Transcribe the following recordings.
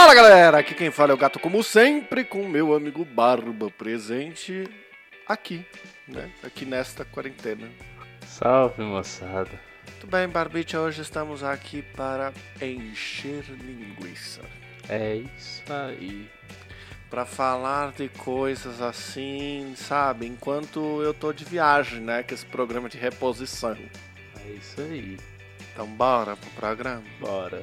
Fala galera, aqui quem fala é o gato como sempre, com meu amigo Barba presente aqui, né? Aqui nesta quarentena. Salve moçada. Tudo bem, Barbicha, hoje estamos aqui para encher linguiça. É isso aí. Para falar de coisas assim, sabe? Enquanto eu tô de viagem, né? Que esse programa de reposição. É isso aí. Então bora pro programa. Bora.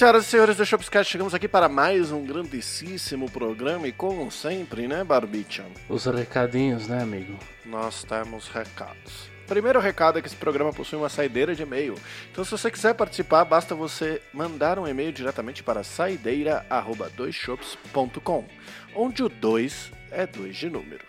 Senhoras e senhores do Shopscast, chegamos aqui para mais um grandíssimo programa e como sempre, né, Barbicha? Os recadinhos, né, amigo? Nós temos recados. Primeiro recado é que esse programa possui uma saideira de e-mail. Então, se você quiser participar, basta você mandar um e-mail diretamente para saideira@doisshops.com, onde o 2 é 2 de número.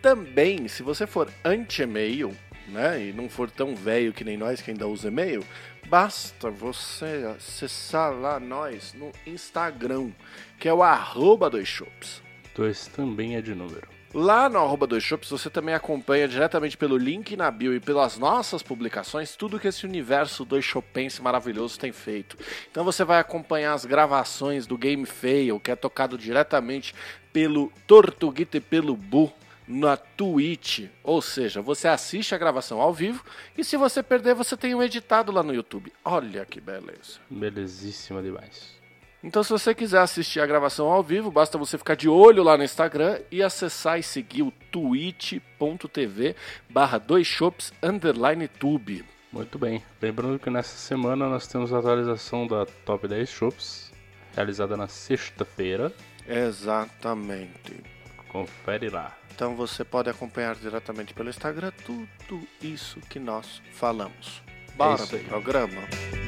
Também, se você for anti-e-mail, né, e não for tão velho que nem nós que ainda usa e-mail, basta você acessar lá nós no Instagram, que é o arroba doisshops. Dois também é de número. Lá no arroba dois shops você também acompanha diretamente pelo link na bio e pelas nossas publicações tudo que esse universo dois shopense maravilhoso tem feito. Então você vai acompanhar as gravações do Game Fail, que é tocado diretamente pelo Tortuguita e pelo Bu na Twitch. Ou seja, você assiste a gravação ao vivo e se você perder, você tem o editado lá no YouTube. Olha que beleza. Belezíssima demais. Então, se você quiser assistir a gravação ao vivo, basta você ficar de olho lá no Instagram e acessar e seguir o twitch.tv barra dois shops underline tube. Muito bem. Lembrando que nessa semana nós temos a atualização da Top 10 Shops, realizada na sexta-feira. Exatamente. Confere lá. Então você pode acompanhar diretamente pelo Instagram tudo isso que nós falamos. Bora isso pro programa?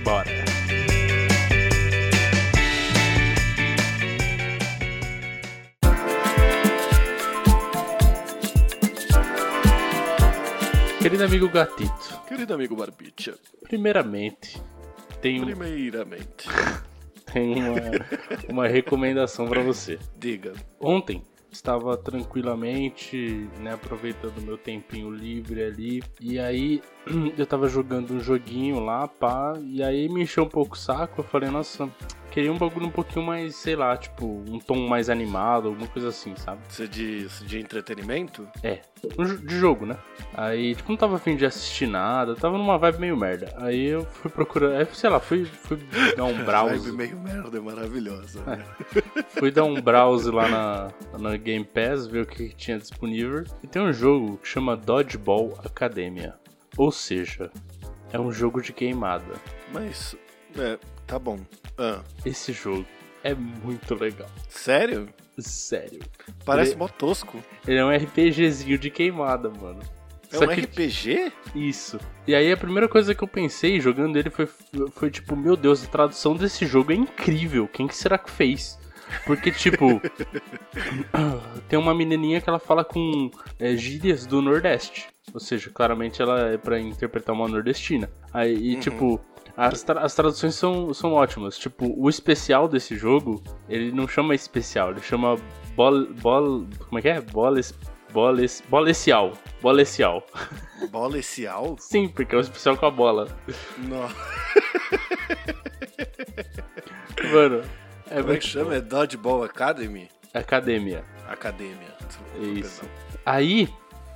Bora. Querido amigo Gatito, Querido amigo Barbicha, primeiramente tem, primeiramente, tem uma, uma recomendação pra você. diga. Ontem estava tranquilamente, né, aproveitando meu tempinho livre ali, e aí eu tava jogando um joguinho lá, pá, e aí me encheu um pouco o saco, eu falei, nossa, queria um bagulho um pouquinho mais, sei lá, tipo, um tom mais animado, alguma coisa assim, sabe? Você diz de entretenimento? É, de jogo, né? Aí, tipo, não tava afim de assistir nada, tava numa vibe meio merda. Aí eu fui procurar, aí, sei lá, fui, fui dar um browse. Vibe meio merda, é maravilhosa. né? Fui dar um browse lá na, na Game Pass, ver o que tinha disponível. E tem um jogo que chama Dodgeball Academia. Ou seja, é um jogo de queimada. Mas, é, tá bom. Ah, Esse jogo é muito legal. sério? Sério. Parece Ele- mó tosco. Ele é um RPGzinho de queimada, mano. É Só um que- RPG? Isso. E aí a primeira coisa que eu pensei jogando ele foi, foi tipo, meu Deus, a tradução desse jogo é incrível. Quem que será que fez? Porque, tipo, tem uma menininha que ela fala com é, gírias do Nordeste. Ou seja, claramente ela é pra interpretar uma nordestina. Aí, e, tipo, as, tra- as traduções são, são ótimas. Tipo, o especial desse jogo, ele não chama especial, ele chama bol... bol como é que é? Boles... Boles... Bolecial. Bolecial. Bolecial? Sim, porque é o especial com a bola. Não. Mano, é Como é que chama? É Dodgeball Academy? Academia. Academia. Isso. Aí,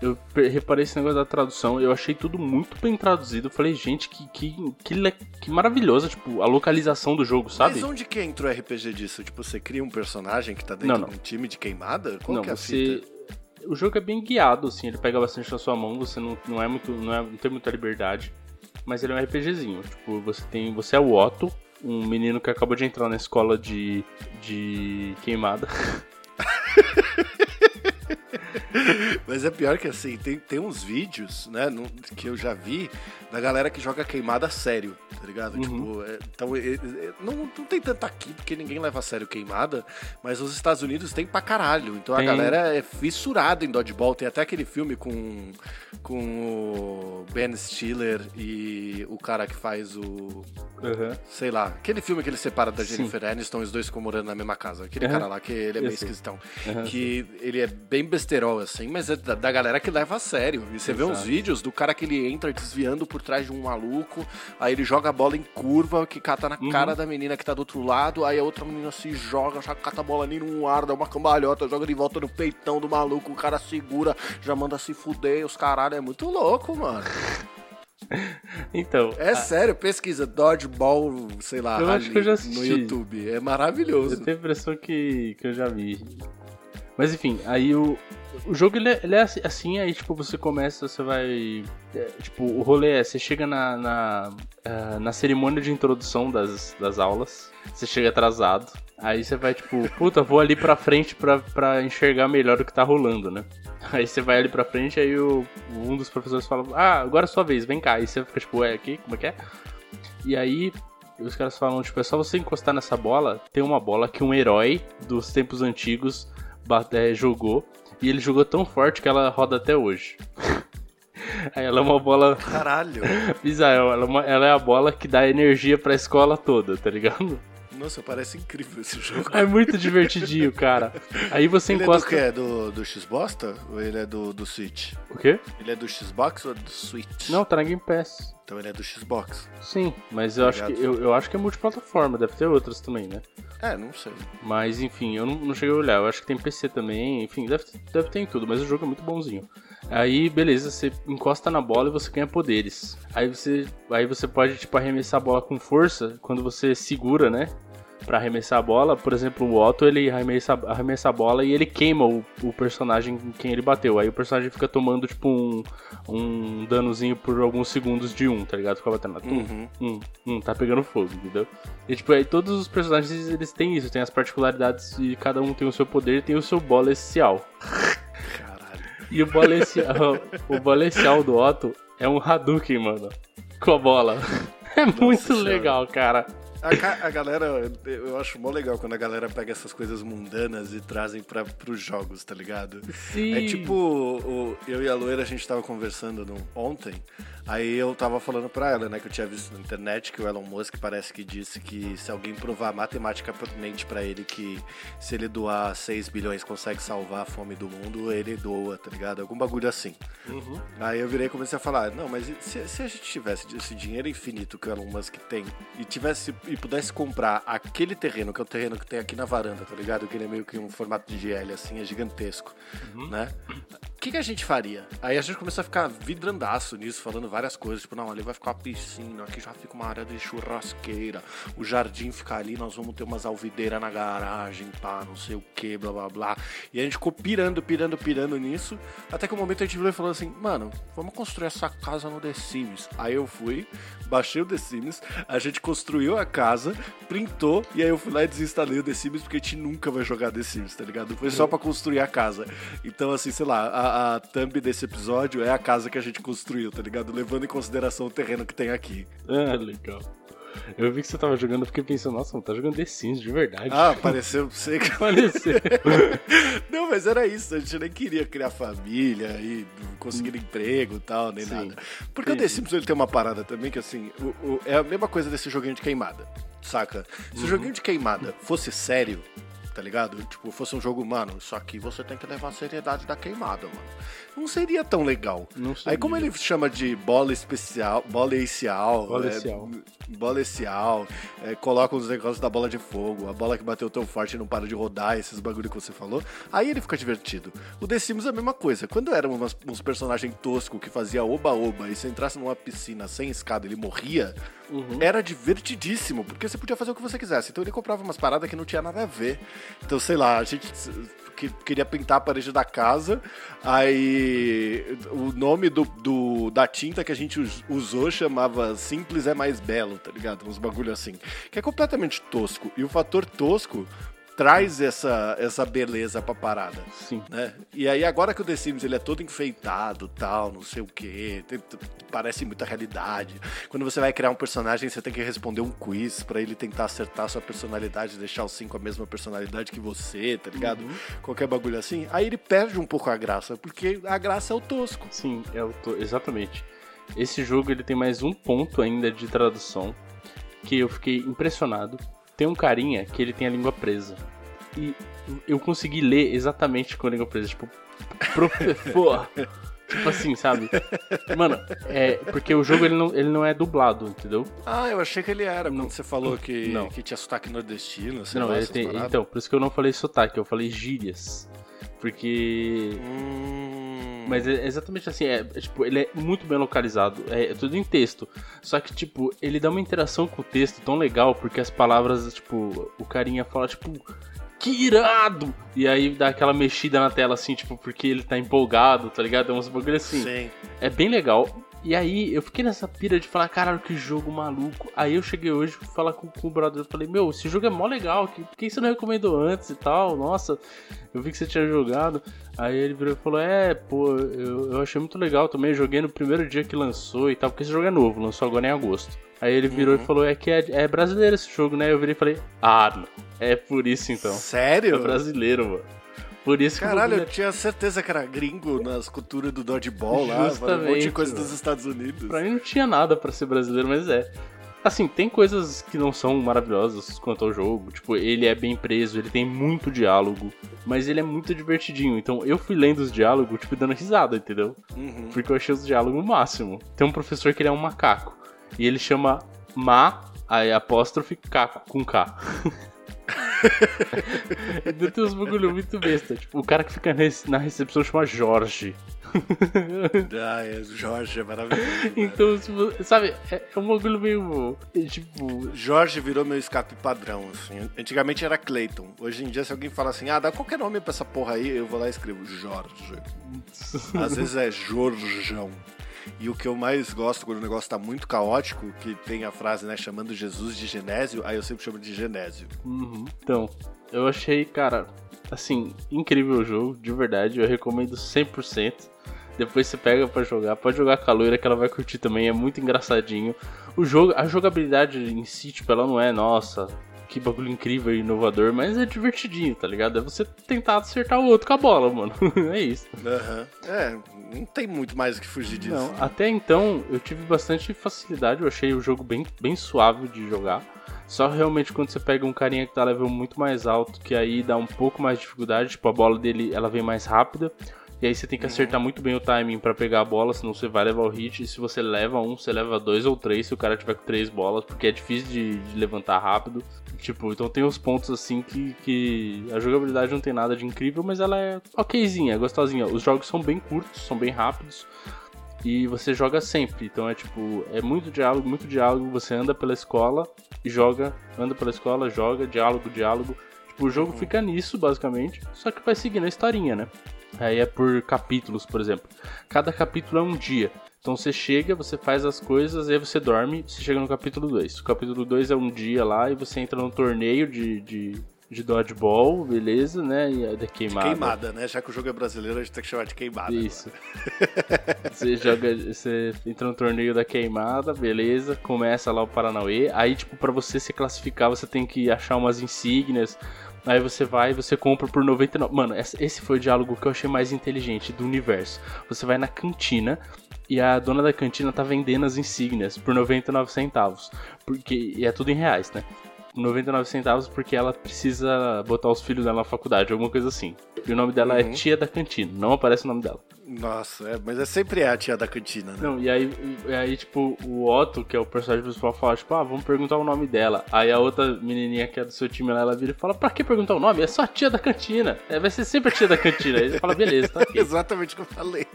eu reparei esse negócio da tradução, eu achei tudo muito bem traduzido. Falei, gente, que, que, que, le- que maravilhosa, tipo, a localização do jogo, sabe? Mas onde que entra o RPG disso? Tipo, você cria um personagem que tá dentro Não, não. de um time de queimada? Qual não, que é a você. fita? O jogo é bem guiado, assim, ele pega bastante na sua mão, você não, não é muito. Não, é, não tem muita liberdade. Mas ele é um RPGzinho. Tipo, você tem. Você é o Otto um menino que acabou de entrar na escola de, de queimada. Mas é pior que assim, tem, tem uns vídeos, né, no- que eu já vi da galera que joga queimada a sério, tá ligado? Uhum. Tipo, é, então, é- é- não, não tem tanto aqui, porque ninguém leva a sério queimada, mas os Estados Unidos tem pra caralho. Então Tem. a galera é fissurada em dodgeball. Tem até aquele filme com, com o Ben Stiller e o cara que faz o. Uhum. Sei lá, aquele filme que ele separa da Sim. Jennifer Aniston e os dois ficam morando na mesma casa. Aquele Aham. cara lá que ele é meio esquisitão. Que ele é bem besterol, assim, mas é da, da galera que leva a sério. E você vê uns Exato. vídeos do cara que ele entra desviando por trás de um maluco, aí ele joga a bola em curva, que cata na Uhum. cara da menina que tá do outro lado, aí a outra menina se joga, já cata a bola ali no ar, dá uma cambalhota, joga de volta no peitão do maluco, o cara segura, já manda se fuder, os caralho, é muito louco, mano. Então, É sério, pesquisa Dodgeball, sei lá, Eu acho que eu já no. YouTube. É eu maravilhoso. tenho a impressão que, que eu já vi. Mas enfim, aí o, o jogo ele é, ele é assim- aí tipo, você começa, você vai. é, tipo, o rolê é, você chega na, na, ah, na cerimônia de introdução das, das aulas, você chega atrasado, aí você vai tipo, puta, vou ali pra frente pra, pra enxergar melhor o que tá rolando, né? Aí você vai ali pra frente, aí o, um dos professores fala, ah, agora é sua vez, vem cá. Aí você fica tipo, ué, aqui, como é que é? E aí os caras falam, tipo, é só você encostar nessa bola, tem uma bola que um herói dos tempos antigos é, jogou, e ele jogou tão forte que ela roda até hoje. Aí ela é uma bola Caralho. bizarra, ela é, uma- ela é a bola que dá energia pra escola toda, tá ligado? Nossa, parece incrível esse jogo. É muito divertidinho, cara. Aí você Ele é do encosta. que? É do, do Xbox ou ele é do, do Switch? O quê? Ele é do Xbox ou do Switch? Não, tá na Game Pass. Então ele é do Xbox. Sim, mas eu acho, que, eu, eu acho que é multiplataforma, deve ter outras também, né? É, não sei. Mas enfim, eu não, não cheguei a olhar. Eu acho que tem PC também, enfim, deve, deve ter em tudo, mas o jogo é muito bonzinho. Aí, beleza, você encosta na bola e você ganha poderes. Aí você, aí você pode, tipo, arremessar a bola com força quando você segura, né? Pra arremessar a bola. Por exemplo, o Otto, ele arremessa, arremessa a bola e ele queima o, o personagem em quem ele bateu. Aí o personagem fica tomando, tipo, um, um danozinho por alguns segundos de um, tá ligado? Fica batendo Uhum. Hum, hum, tá pegando fogo, entendeu? E tipo, aí todos os personagens eles têm isso, tem as particularidades e cada um tem o seu poder e tem o seu bola essencial. Caralho. E o bola essencial, o bola essencial do Otto é um Hadouken, mano. Com a bola. É muito Senhora. legal, cara. A, a galera, eu acho mó legal quando a galera pega essas coisas mundanas e trazem pra, pros jogos, tá ligado? Sim. É tipo, o- eu e a loira, a gente tava conversando no- ontem, aí eu tava falando pra ela, né, que eu tinha visto na internet que o Elon Musk parece que disse que se alguém provar matematicamente pra ele que se ele doar 6 bilhões consegue salvar a fome do mundo, ele doa, tá ligado? Algum bagulho assim. Uhum. Aí eu virei e comecei a falar, não, mas se, se a gente tivesse esse dinheiro infinito que o Elon Musk tem e tivesse e pudesse comprar aquele terreno, que é o terreno que tem aqui na varanda, tá ligado? Que ele é meio que um formato de GL, assim, é gigantesco, né? O que, que a gente faria? Aí a gente começou a ficar vidrandaço nisso, falando várias coisas, tipo, não, ali vai ficar uma piscina, aqui já fica uma área de churrasqueira, o jardim fica ali, nós vamos ter umas alvideiras na garagem, pá, não sei o que, blá blá blá. E a gente ficou pirando, pirando, pirando nisso, até que o momento a gente virou e falou assim, mano, vamos construir essa casa no The Sims. Aí eu fui, baixei o The Sims, a gente construiu a casa, printou, e aí eu fui lá e desinstalei o The Sims, porque a gente nunca vai jogar The Sims, tá ligado? Foi só pra construir a casa. Então, assim, sei lá, a, a thumb desse episódio é a casa que a gente construiu, tá ligado? Levando em consideração o terreno que tem aqui. Ah, legal. Eu vi que você tava jogando, eu fiquei pensando, nossa, não tá jogando The Sims de verdade. Ah, pareceu sei que Pareceu. Não, mas era isso. A gente nem queria criar família e conseguir emprego e tal, nem Sim. nada. Porque o The Sims ele tem uma parada também que, assim, o- o- é a mesma coisa desse joguinho de queimada, saca? Se o joguinho de queimada fosse sério, tá ligado? Tipo, fosse um jogo, mano, só que você tem que levar a seriedade da queimada, mano. Não seria tão legal. Não Aí como ele chama de bola especial, bola ecial, Bola é, ecial. bola ecial, é, coloca os negócios da bola de fogo, a bola que bateu tão forte e não para de rodar, esses bagulho que você falou, aí ele fica divertido. O The Sims é a mesma coisa. Quando eram umas- uns personagens toscos que fazia oba-oba e se entrasse numa piscina sem escada ele morria, Uhum. era divertidíssimo, porque você podia fazer o que você quisesse. Então ele comprava umas paradas que não tinha nada a ver. Então, sei lá, a gente que queria pintar a parede da casa. Aí o nome do, do, da tinta que a gente usou chamava Simples é Mais Belo, tá ligado? Uns bagulho assim. Que é completamente tosco. E o fator tosco traz essa, essa beleza pra parada. Sim. Né? E aí agora que o The Sims ele é todo enfeitado, tal, não sei o que, parece muita realidade. Quando você vai criar um personagem, você tem que responder um quiz para ele tentar acertar a sua personalidade, deixar os cinco a mesma personalidade que você, tá ligado? Uhum. Qualquer bagulho assim. Aí ele perde um pouco a graça, porque a graça é o tosco. Sim, é o to... exatamente. Esse jogo ele tem mais um ponto ainda de tradução que eu fiquei impressionado tem um carinha que ele tem a língua presa. E eu consegui ler exatamente com a língua presa. Tipo, professor. tipo assim, sabe? Mano, é. Porque o jogo ele não, ele não é dublado, entendeu? Ah, eu achei que ele era. Quando você falou que, não. que tinha sotaque nordestino, não, lá, ele tem, Então, por isso que eu não falei sotaque, eu falei gírias. Porque. Hum... Mas é exatamente assim, é, é, tipo, ele é muito bem localizado, é, é, tudo em texto. Só que, tipo, ele dá uma interação com o texto tão legal, porque as palavras, tipo, o carinha fala, tipo, que irado! E aí dá aquela mexida na tela, assim, tipo, porque ele tá empolgado, tá ligado? É uns bagulho assim. Sim. É bem legal. E aí eu fiquei nessa pira de falar, caralho, que jogo maluco. Aí eu cheguei hoje fui falar com, com o brother, eu falei, meu, esse jogo é mó legal, que, por que você não recomendou antes e tal? Nossa, eu vi que você tinha jogado. Aí ele virou e falou, é, pô, eu, eu achei muito legal também, joguei no primeiro dia que lançou e tal, porque esse jogo é novo, lançou agora em agosto. Aí ele virou uhum. e falou, é que é, é, brasileiro esse jogo, né? Eu virei e falei, ah, é por isso então. Sério? É brasileiro, mano. Por isso Caralho, eu tinha certeza que era gringo nas culturas do dodgeball lá, um monte de coisa dos Estados Unidos. Pra mim não tinha nada para ser brasileiro, mas é. Assim, tem coisas que não são maravilhosas quanto ao jogo. Tipo, ele é bem preso, ele tem muito diálogo, mas ele é muito divertidinho. Então eu fui lendo os diálogos, tipo, dando risada, entendeu? Uhum. Porque eu achei os diálogos o máximo. Tem um professor que ele é um macaco. E ele chama Ma, aí apóstrofe, Caco, com K. Ainda tem uns bagulho muito besta. Tipo, o cara que fica na recepção chama Jorge. ah, é, Jorge é maravilhoso. Então, tipo, sabe, é, é um bagulho meio. Tipo. Jorge virou meu escape padrão, assim. Antigamente era Clayton. Hoje em dia, se alguém fala assim, ah, dá qualquer nome pra essa porra aí, eu vou lá e escrevo Jorge. Às vezes é Jorjão. E o que eu mais gosto quando o negócio tá muito caótico, que tem a frase, né, chamando Jesus de Genésio, aí eu sempre chamo de Genésio. Uhum. Então, eu achei, cara, assim, incrível o jogo, de verdade, eu recomendo 100%. Depois você pega para jogar, pode jogar com a loira que ela vai curtir também, é muito engraçadinho. O jogo, a jogabilidade em si, tipo, ela não é, nossa, que bagulho incrível e inovador, mas é divertidinho, tá ligado? É você tentar acertar o outro com a bola, mano. é isso. Uhum. É, não tem muito mais o que fugir disso. Não, até então eu tive bastante facilidade, eu achei o jogo bem, bem suave de jogar. Só realmente quando você pega um carinha que tá level muito mais alto, que aí dá um pouco mais de dificuldade, tipo a bola dele ela vem mais rápida. E aí você tem que acertar muito bem o timing para pegar a bola, senão você vai levar o hit. E se você leva um, você leva dois ou três se o cara tiver com três bolas, porque é difícil de, de levantar rápido. Tipo, então tem uns pontos assim que, que a jogabilidade não tem nada de incrível, mas ela é okzinha, é gostosinha. Os jogos são bem curtos, são bem rápidos. E você joga sempre, então é tipo, é muito diálogo, muito diálogo. Você anda pela escola e joga, anda pela escola, joga, diálogo, diálogo. Tipo, o jogo uhum. fica nisso, basicamente, só que vai seguindo a historinha, né? Aí é por capítulos, por exemplo. Cada capítulo é um dia. Então você chega, você faz as coisas, aí você dorme, você chega no capítulo 2. O capítulo 2 é um dia lá e você entra num torneio de, de, de dodgeball, beleza, né? E é da queimada. De queimada, né? Já que o jogo é brasileiro, a gente tem que chamar de queimada. Isso. você joga, você entra no torneio da queimada, beleza, começa lá o Paranauê. Aí, tipo, para você se classificar, você tem que achar umas insígnias, Aí você vai e você compra por 99. Mano, esse foi o diálogo que eu achei mais inteligente do universo. Você vai na cantina e a dona da cantina tá vendendo as insígnias por 99 centavos. Porque, e é tudo em reais, né? 99 centavos porque ela precisa botar os filhos dela na faculdade, alguma coisa assim. E o nome dela é uhum. é Tia da Cantina, não aparece o nome dela. Nossa, é, mas é sempre a tia da cantina, né? Não, e aí, e aí, tipo, o Otto, que é o personagem principal, fala, tipo, ah, vamos perguntar o nome dela. Aí a outra menininha que é do seu time lá, ela vira e fala, pra que perguntar o nome? É só a tia da cantina. É, vai ser sempre a tia da cantina. Aí você fala, beleza, tá aqui. Exatamente o que eu falei.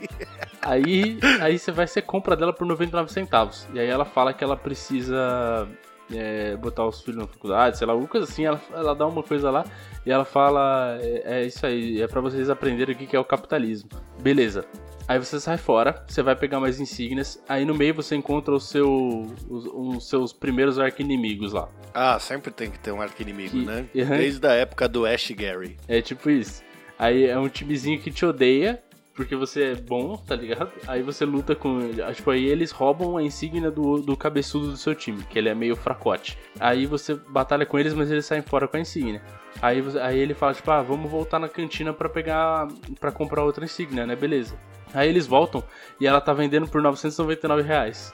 Aí, aí você vai ser compra dela por 99 centavos. E aí ela fala que ela precisa é, botar os filhos na faculdade, sei lá, alguma coisa assim. Ela, ela dá uma coisa lá e ela fala: é, é isso aí, é para vocês aprenderem o que é o capitalismo. Beleza. Aí você sai fora, você vai pegar mais insígnias, aí no meio você encontra o seu, os, os seus primeiros arqui-inimigos lá. Ah, sempre tem que ter um arqui-inimigo, Que- né? Uhum. Desde a época do Ash Gary. É tipo isso. Aí é um timezinho que te odeia, porque você é bom, tá ligado? Aí você luta com. Tipo, aí eles roubam a insígnia do, do cabeçudo do seu time, que ele é meio fracote. Aí você batalha com eles, mas eles saem fora com a insígnia. Aí, aí ele fala, tipo, ah, vamos voltar na cantina pra pegar. para comprar outra insígnia, né? Beleza. Aí eles voltam e ela tá vendendo por 999 reais.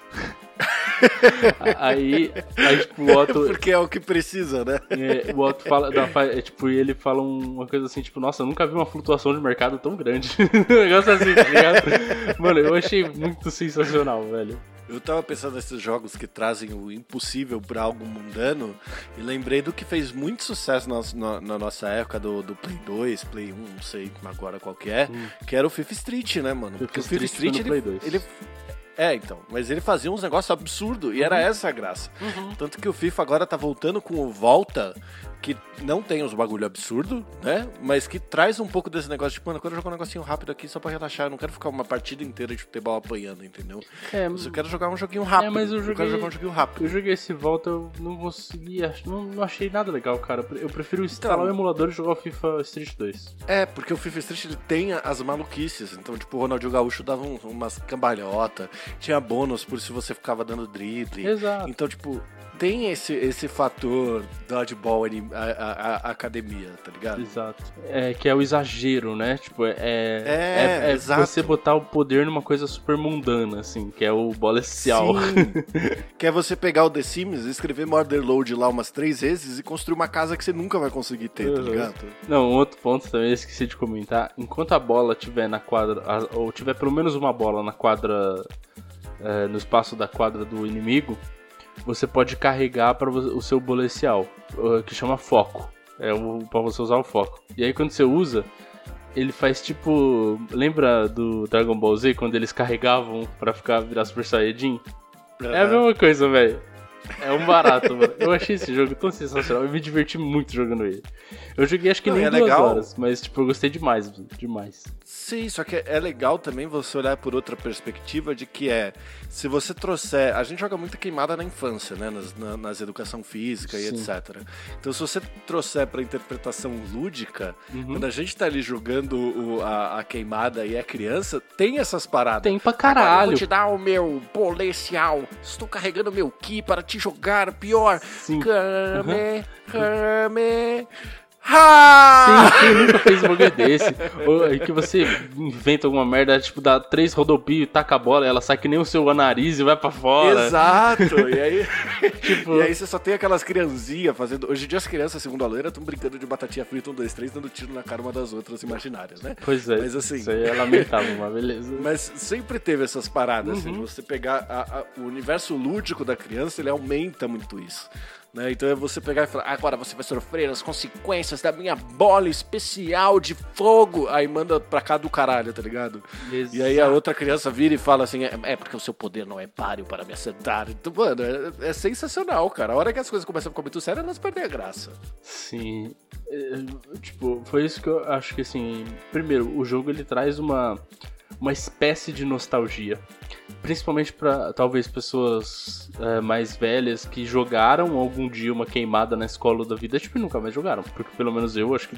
aí, aí, tipo, o Otto. Porque é o que precisa, né? É, o Otto fala, dá- é, tipo, e ele fala um- uma coisa assim, tipo, nossa, eu nunca vi uma flutuação de mercado tão grande. um negócio assim, tá ligado? Mano, eu achei muito sensacional, velho. Eu tava pensando nesses jogos que trazem o impossível pra algo mundano e lembrei do que fez muito sucesso na, na- na nossa época do, do Play 2, Play 1, não sei agora qual que é, que era o Fifth Street, né, mano? Porque o Fifth Street Street, ele, Play 2. ele- É, então, mas ele fazia uns negócios absurdos e era essa a graça. Tanto que o FIFA agora tá voltando com o Volta, que não tem uns bagulho absurdo, né? Mas que traz um pouco desse negócio, tipo, mano, eu quero jogar um negocinho rápido aqui só pra relaxar, eu não quero ficar uma partida inteira de futebol apanhando, entendeu? É, Mas eu quero jogar um joguinho rápido. É, mas eu quero joguei- jogar um joguinho rápido. eu joguei esse volta, eu não consegui, não, não achei nada legal, cara. Eu prefiro instalar Então- o emulador e jogar o FIFA Street 2. É, porque o FIFA Street ele tem as maluquices. Então, tipo, o Ronaldinho Gaúcho dava um- umas cambalhota, tinha bônus por se você ficava dando drible. Exato. Então, tipo, tem esse, esse fator dodgeball a, a- a- academia, tá ligado? Exato. É, que é o exagero, né? Tipo, é. É, é, exato. você botar o poder numa coisa super mundana, assim, que é o bola social. Que é você pegar o The Sims, escrever Murder Load lá umas três vezes e construir uma casa que você nunca vai conseguir ter, tá Uhum. ligado? Não, um outro ponto também, esqueci de comentar. Enquanto a bola tiver na quadra, ou tiver pelo menos uma bola na quadra, é, no espaço da quadra do inimigo, você pode carregar para o seu bolecial, que chama foco. É para você usar o foco. E aí quando você usa, ele faz tipo, lembra do Dragon Ball Z quando eles carregavam pra ficar virar Super Saiyajin? É a mesma coisa, velho. É um barato, mano. Eu achei esse jogo tão sensacional. Eu me diverti muito jogando ele. Eu joguei acho que Não, nem é duas legal. horas, mas tipo, eu gostei demais, demais. Sim, só que é legal também você olhar por outra perspectiva de que é, se você trouxer, a gente joga muita queimada na infância, né, nas, na, nas educação física e Sim. etc. Então se você trouxer pra interpretação lúdica, Uhum. quando a gente tá ali jogando o- a, a queimada e é criança, tem essas paradas. Tem pra Agora eu caralho. vou te dar o meu policial. Estou carregando meu ki para te jogar pior. Sim. Kame, Kame. Ha! Sim, quem nunca fez um bagulho desse? Ou que você inventa alguma merda, tipo, dá três rodopios, taca a bola, ela sai que nem o seu nariz e vai pra fora. Exato! E aí, Tipo- e aí você só tem aquelas criancinhas fazendo. Hoje em dia as crianças, segundo a loira, estão brincando de batatinha frita, um, dois, três, dando tiro na cara uma das outras imaginárias, né? Pois é, Mas assim- isso aí é lamentável, mas beleza. Mas sempre teve essas paradas, assim, de Uhum. você pegar a- a- o universo lúdico da criança, ele aumenta muito isso. Né? Então é você pegar e falar, agora você vai sofrer as consequências da minha bola especial de fogo. Aí manda pra cá do caralho, tá ligado? E aí a outra criança vira e fala assim: é, é porque o seu poder não é páreo para me acertar. Então, mano, é, é sensacional, cara. A hora que as coisas começam a ficar muito sérias, elas perdem a graça. Sim. É, Tipo, foi isso que eu acho que assim. Primeiro, o jogo ele traz uma, uma espécie de nostalgia. Principalmente pra talvez pessoas é, mais velhas que jogaram algum dia uma queimada na escola da vida, tipo, nunca mais jogaram. Porque pelo menos eu acho que,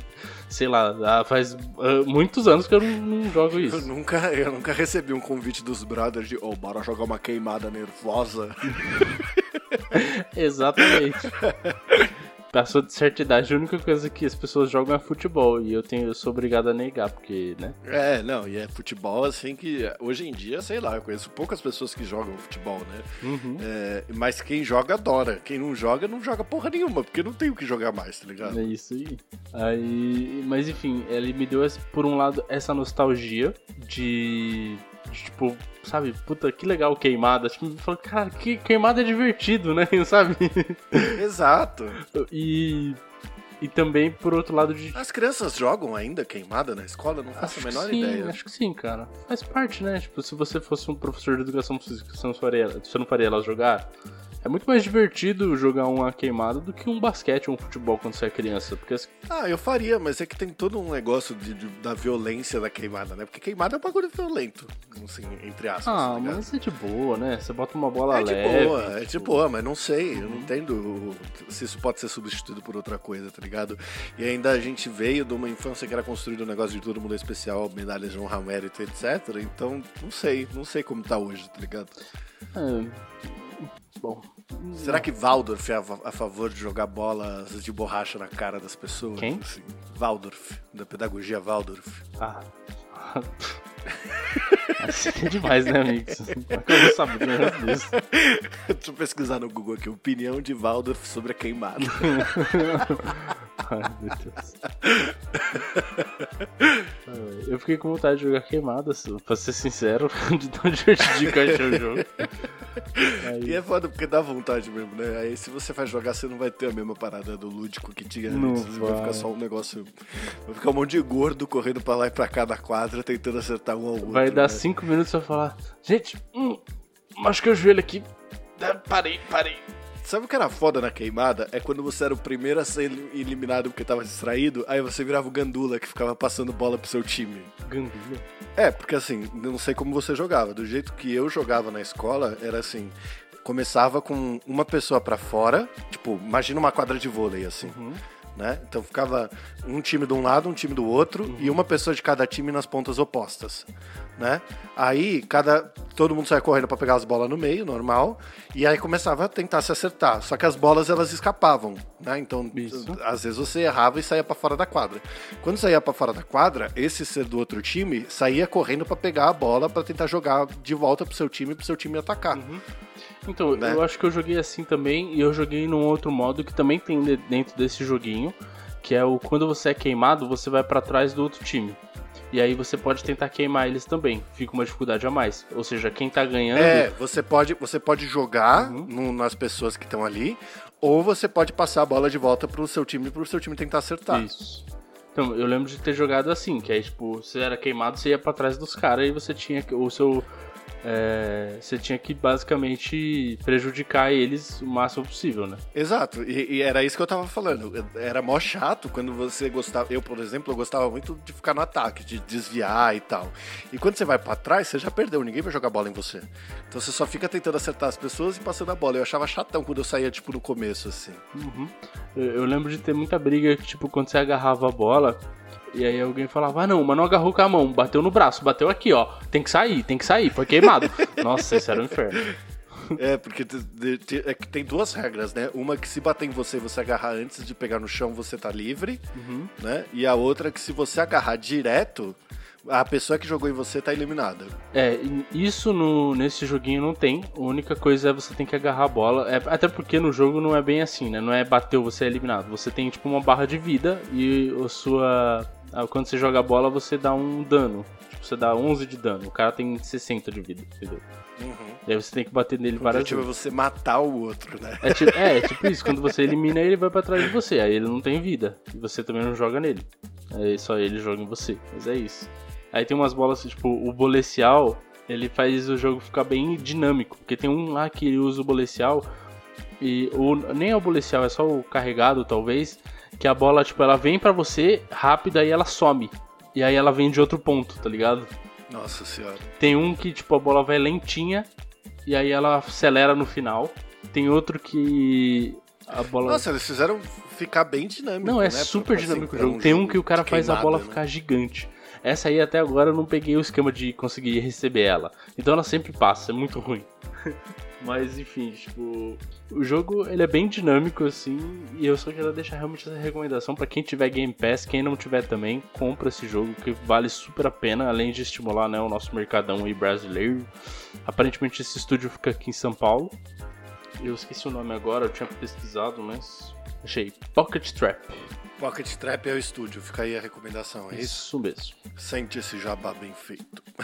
sei lá, faz ah, muitos anos que eu não, não jogo Eu isso. nunca, eu nunca recebi um convite dos brothers de, oh, bora jogar uma queimada nervosa. Exatamente. Passou de certa idade, a única coisa que as pessoas jogam é futebol. E eu tenho, eu sou obrigado a negar, porque, né? É, não, e é futebol assim que hoje em dia, sei lá, eu conheço poucas pessoas que jogam futebol, né? Uhum. É, mas quem joga adora. Quem não joga, não joga porra nenhuma, porque não tem o que jogar mais, tá ligado? É isso aí. aí. Mas enfim, ele me deu, por um lado, essa nostalgia de. Tipo, sabe, puta, que legal queimada. Tipo, falo, cara, que queimada é divertido, né? Sabe? Exato. E. E também, por outro lado, de. As crianças jogam ainda queimada na escola? Não faço a que menor sim, ideia. Acho que sim, cara. Faz parte, né? Tipo, se você fosse um professor de educação física, você não faria, você não faria elas jogar? É muito mais divertido jogar uma queimada do que um basquete ou um futebol quando você é criança. Porque Ah, eu faria, mas é que tem todo um negócio de, de- da violência da queimada, né? Porque queimada é um bagulho violento, assim, entre aspas. Ah, tá mas é de boa, né? Você bota uma bola É de leve. boa, é de tipo, boa, mas não sei, eu não entendo se isso pode ser substituído por outra coisa, tá ligado? E ainda a gente veio de uma infância que era construído um negócio de todo mundo é especial, medalhas de honra mérito, etc. Então, não sei, não sei como tá hoje, tá ligado? é, Bom. Será que Waldorf é a, favor de jogar bolas de borracha na cara das pessoas? Quem? assim? Waldorf, da pedagogia Waldorf. Ah. Assim é demais, né, amigos? Eu não sabia disso. Deixa eu pesquisar no Google aqui, opinião de Waldorf sobre a queimada. Ai, meu Deus. Eu fiquei com vontade de jogar queimada, pra ser sincero, de tão divertidinho que eu achei o jogo. E é foda porque dá vontade mesmo, né? Aí se você vai jogar, você não vai ter a mesma parada do lúdico que tinha antes. Vai. vai. ficar só um negócio. Vai ficar um monte de gordo correndo pra lá e pra cá da quadra, tentando acertar um ao outro. Vai dar né? 5 minutos pra falar, gente, hum, machuquei o joelho aqui. Ah, Parei, parei. Sabe o que era foda na queimada? É quando você era o primeiro a ser elim- eliminado porque tava distraído, aí você virava o gandula que ficava passando bola pro seu time. Gandula. É, porque assim, não sei como você jogava. Do jeito que eu jogava na escola, era assim. Começava com uma pessoa pra fora, tipo, imagina uma quadra de vôlei, assim. Né? Então ficava um time de um lado, um time do outro e uma pessoa de cada time nas pontas opostas, né? Aí cada todo mundo saia correndo pra pegar as bolas no meio, normal, e aí começava a tentar se acertar. Só que as bolas elas escapavam, né? Então Isso. às vezes você errava e saía pra fora da quadra. Quando saía pra fora da quadra, esse ser do outro time saía correndo pra pegar a bola pra tentar jogar de volta pro seu time, pro seu time atacar. Então, Né? eu acho que eu joguei assim também, e eu joguei num outro modo que também tem de- dentro desse joguinho, que é o quando você é queimado, você vai pra trás do outro time. E aí você pode tentar queimar eles também. Fica uma dificuldade a mais. Ou seja, quem tá ganhando. É, você pode, você pode jogar no- nas pessoas que estão ali, ou você pode passar a bola de volta pro seu time, pro seu time tentar acertar. Isso. Então, eu lembro de ter jogado assim, que aí, tipo, você era queimado, você ia pra trás dos caras e você tinha que. O seu. É, você tinha que basicamente prejudicar eles o máximo possível, né? Exato, e, e era isso que eu tava falando. Era mó chato quando você gostava. Eu, por exemplo, eu gostava muito de ficar no ataque, de desviar e tal. E quando você vai pra trás, você já perdeu, ninguém vai jogar bola em você. Então você só fica tentando acertar as pessoas e passando a bola. Eu achava chatão quando eu saía, tipo, no começo, assim. Uhum. Eu, eu lembro de ter muita briga que, tipo, quando você agarrava a bola, e aí alguém falava, ah não, mas não agarrou com a mão, bateu no braço, bateu aqui, ó. Tem que sair, tem que sair, foi queimado. Nossa, isso era um inferno. É, porque é que tem duas regras, né? Uma que se bater em você e você agarrar antes de pegar no chão, você tá livre, né? E a outra que se você agarrar direto, a pessoa que jogou em você tá eliminada. É, isso no, nesse joguinho não tem. A única coisa é você tem que agarrar a bola. É, até porque no jogo não é bem assim, né? Não é bateu, você é eliminado. Você tem tipo uma barra de vida e a sua. Ah, Quando você joga a bola, você dá um dano. Tipo, você dá 11 de dano. O cara tem 60 de vida, entendeu? Aí você tem que bater nele O várias objetivo é vezes. você matar o outro, né? É, ti- é, é tipo isso, quando você elimina ele, vai pra trás de você. Aí ele não tem vida. E você também não joga nele. Aí só ele joga em você. Mas é isso. Aí tem umas bolas, tipo, o bolecial, ele faz o jogo ficar bem dinâmico. Porque tem um lá que ele usa o bolecial. E o, nem é o bolecial, é só o carregado, talvez. Que a bola, tipo, ela vem pra você rápida e ela some. E aí ela vem de outro ponto, tá ligado? Nossa senhora. Tem um que, tipo, a bola vai lentinha e aí ela acelera no final. Tem outro que a bola. Nossa, eles fizeram ficar bem dinâmico. não, é né? super Pra- dinâmico o jogo. Tem um que o cara faz a bola né? ficar gigante. Essa aí até agora eu não peguei o esquema de conseguir receber ela. Então ela sempre passa, é muito ruim. Mas enfim, tipo, o jogo ele é bem dinâmico assim, e eu só queria deixar realmente essa recomendação pra quem tiver Game Pass, quem não tiver também, compra esse jogo que vale super a pena, além de estimular, né, o nosso mercadão aí brasileiro. Aparentemente esse estúdio fica aqui em São Paulo. Eu esqueci o nome agora, eu tinha pesquisado, mas achei Pocket Trap. Pocket Trap é o estúdio, fica aí a recomendação, é isso? Isso mesmo. Sente esse jabá bem feito.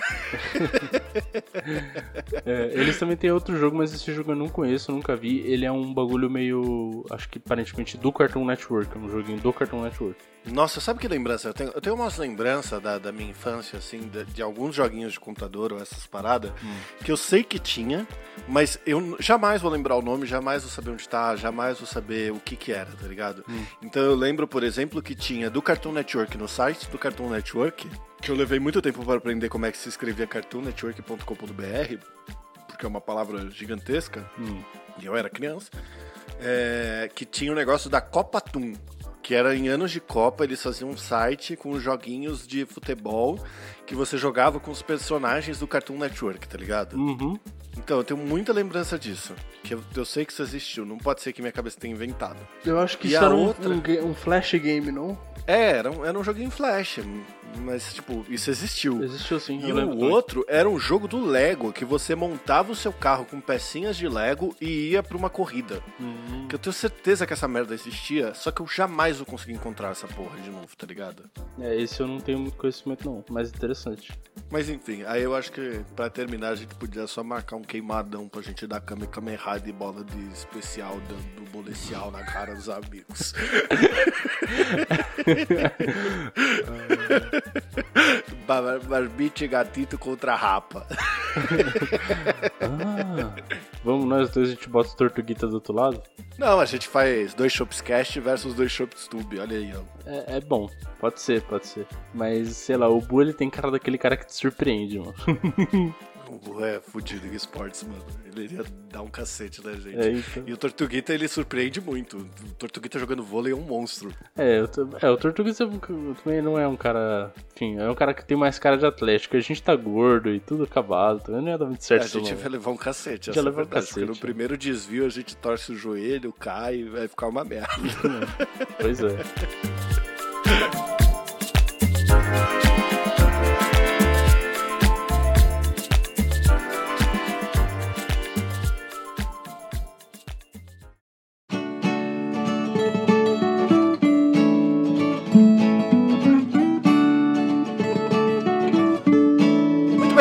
É, eles também têm outro jogo, mas esse jogo eu não conheço, nunca vi. Ele é um bagulho meio. Acho que aparentemente do Cartoon Network. É um joguinho do Cartoon Network. Nossa, sabe que lembrança? Eu tenho, eu tenho umas lembranças da, da minha infância, assim, de, de alguns joguinhos de computador ou essas paradas, Hum. que eu sei que tinha, Mas eu jamais vou lembrar o nome, jamais vou saber onde tá, jamais vou saber o que que era, tá ligado? Hum. Então eu lembro, por exemplo, que tinha do Cartoon Network no site do Cartoon Network, que eu levei muito tempo para aprender como é que se escrevia cartoonnetwork.com.br, porque é uma palavra gigantesca, Hum. e eu era criança, é, que tinha o negócio da Copa Toon. Que era em anos de Copa, eles faziam um site com joguinhos de futebol que você jogava com os personagens do Cartoon Network, tá ligado? Uhum. Então, eu tenho muita lembrança disso. Que eu, eu sei que isso existiu, não pode ser que minha cabeça tenha inventado. Eu acho que E isso era um, outra? um ga- um flash game, não? É, era um, era um joguinho flash, mas, tipo, isso existiu. Existiu sim. E o outro era um jogo do Lego, que você montava o seu carro com pecinhas de Lego e ia pra uma corrida. Hum. Que eu tenho certeza que essa merda existia, só que eu jamais vou conseguir encontrar essa porra de novo, tá ligado? É, esse eu não tenho muito conhecimento não, mas interessante. Mas enfim, aí eu acho que pra terminar a gente podia só marcar um queimadão pra gente dar Kame Kameha de bola de especial do, do bolecial na cara dos amigos. Bar- Barbite gatito contra rapa. Ah, vamos nós dois, a gente bota o Tortuguita do outro lado? Não, a gente faz dois Shopscast versus dois Shopstube, olha aí, ó. É, é bom, pode ser, pode ser. Mas, sei lá, o Bu ele tem cara daquele cara que te surpreende, mano. O Burro é fudido em esportes, mano. Ele iria dar um cacete na gente. É. E o Tortuguita, ele surpreende muito. O Tortuguita jogando vôlei é um monstro. É, é, o Tortuguita também não é um cara. Enfim, é um cara que tem mais cara de atlético. A gente tá gordo e tudo acabado, também não ia dar muito certo a isso, gente vai levar um cacete, Já essa é a levou um verdade. Porque no cacete. primeiro desvio a gente torce o joelho, cai e vai ficar uma merda. Pois é.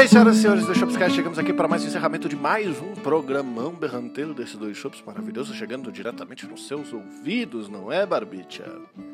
bem, senhoras e senhores do Shopscast, chegamos aqui para mais um encerramento de mais um programão berranteiro desses dois shops maravilhosos, chegando diretamente nos seus ouvidos, não é, Barbicha?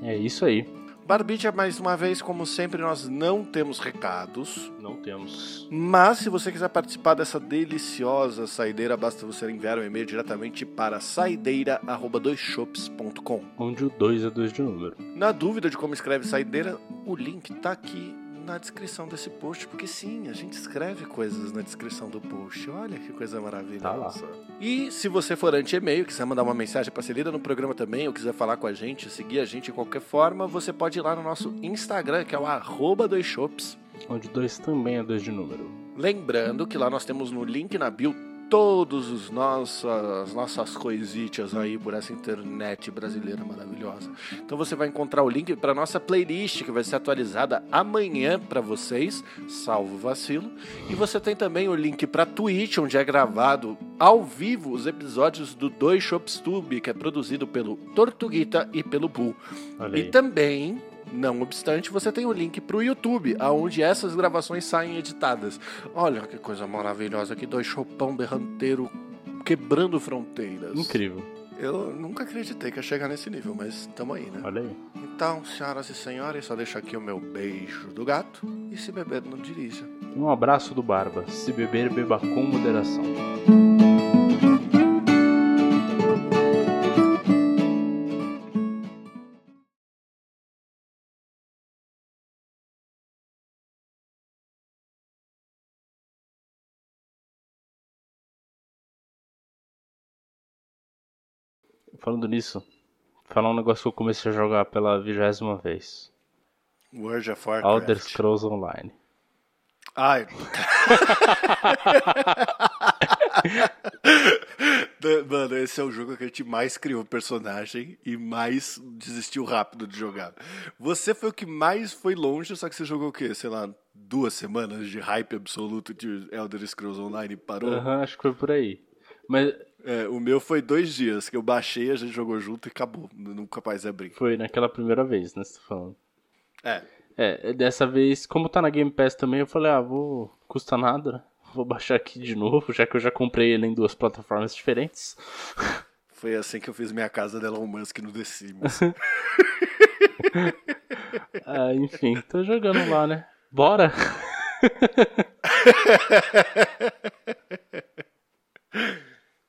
É isso aí. Barbicha, mais uma vez, como sempre, nós não temos recados. Não temos. Mas se você quiser participar dessa deliciosa saideira, basta você enviar um e-mail diretamente para saideira@doisshops.com. Onde o 2 é 2 de número. Na dúvida de como escreve saideira, o link tá aqui na descrição desse post, porque sim, a gente escreve coisas na descrição do post. Olha que coisa maravilhosa. Tá. E se você for anti-e-mail, quiser mandar uma mensagem para ser lida no programa também, ou quiser falar com a gente, seguir a gente de qualquer forma, você pode ir lá no nosso Instagram, que é o arroba doisshops. Onde 2 também é 2 de número. Lembrando que lá nós temos no link na bio todos os nossas nossas coisitas aí por essa internet brasileira maravilhosa. Então você vai encontrar o link para nossa playlist que vai ser atualizada amanhã para vocês, salvo vacilo. E você tem também o link para Twitch, onde é gravado ao vivo os episódios do Dois Shops Tube, que é produzido pelo Tortuguita e pelo Bull. E também, não obstante, você tem o link pro YouTube, aonde essas gravações saem editadas. Olha que coisa maravilhosa, que dois chopão berranteiro quebrando fronteiras. Incrível. Eu nunca acreditei que ia chegar nesse nível, mas tamo aí, né? Olha aí. Então, senhoras e senhores, só deixo aqui o meu beijo do gato e se beber, não dirija. Um abraço do Barba. Se beber, beba com moderação. Falando nisso, falar um negócio que eu comecei a jogar pela vigésima vez. World of Elder Warcraft. Scrolls Online. Ai. Mano, esse é o jogo que a gente mais criou personagem e mais desistiu rápido de jogar. Você foi o que mais foi longe, só que você jogou o quê? Sei lá, duas semanas de hype absoluto de Elder Scrolls Online e parou? Aham, acho que foi por aí. Mas É, o meu foi dois dias, que eu baixei, a gente jogou junto e acabou. Nunca mais abri. foi naquela primeira vez, né? Você tá falando. É. É, dessa vez, como tá na Game Pass também, eu falei, ah, vou. Custa nada? Vou baixar aqui de novo, já que eu já comprei ele em duas plataformas diferentes. Foi assim que eu fiz minha casa da Elon Musk no The Sims. Ah, enfim, tô jogando lá, né? Bora!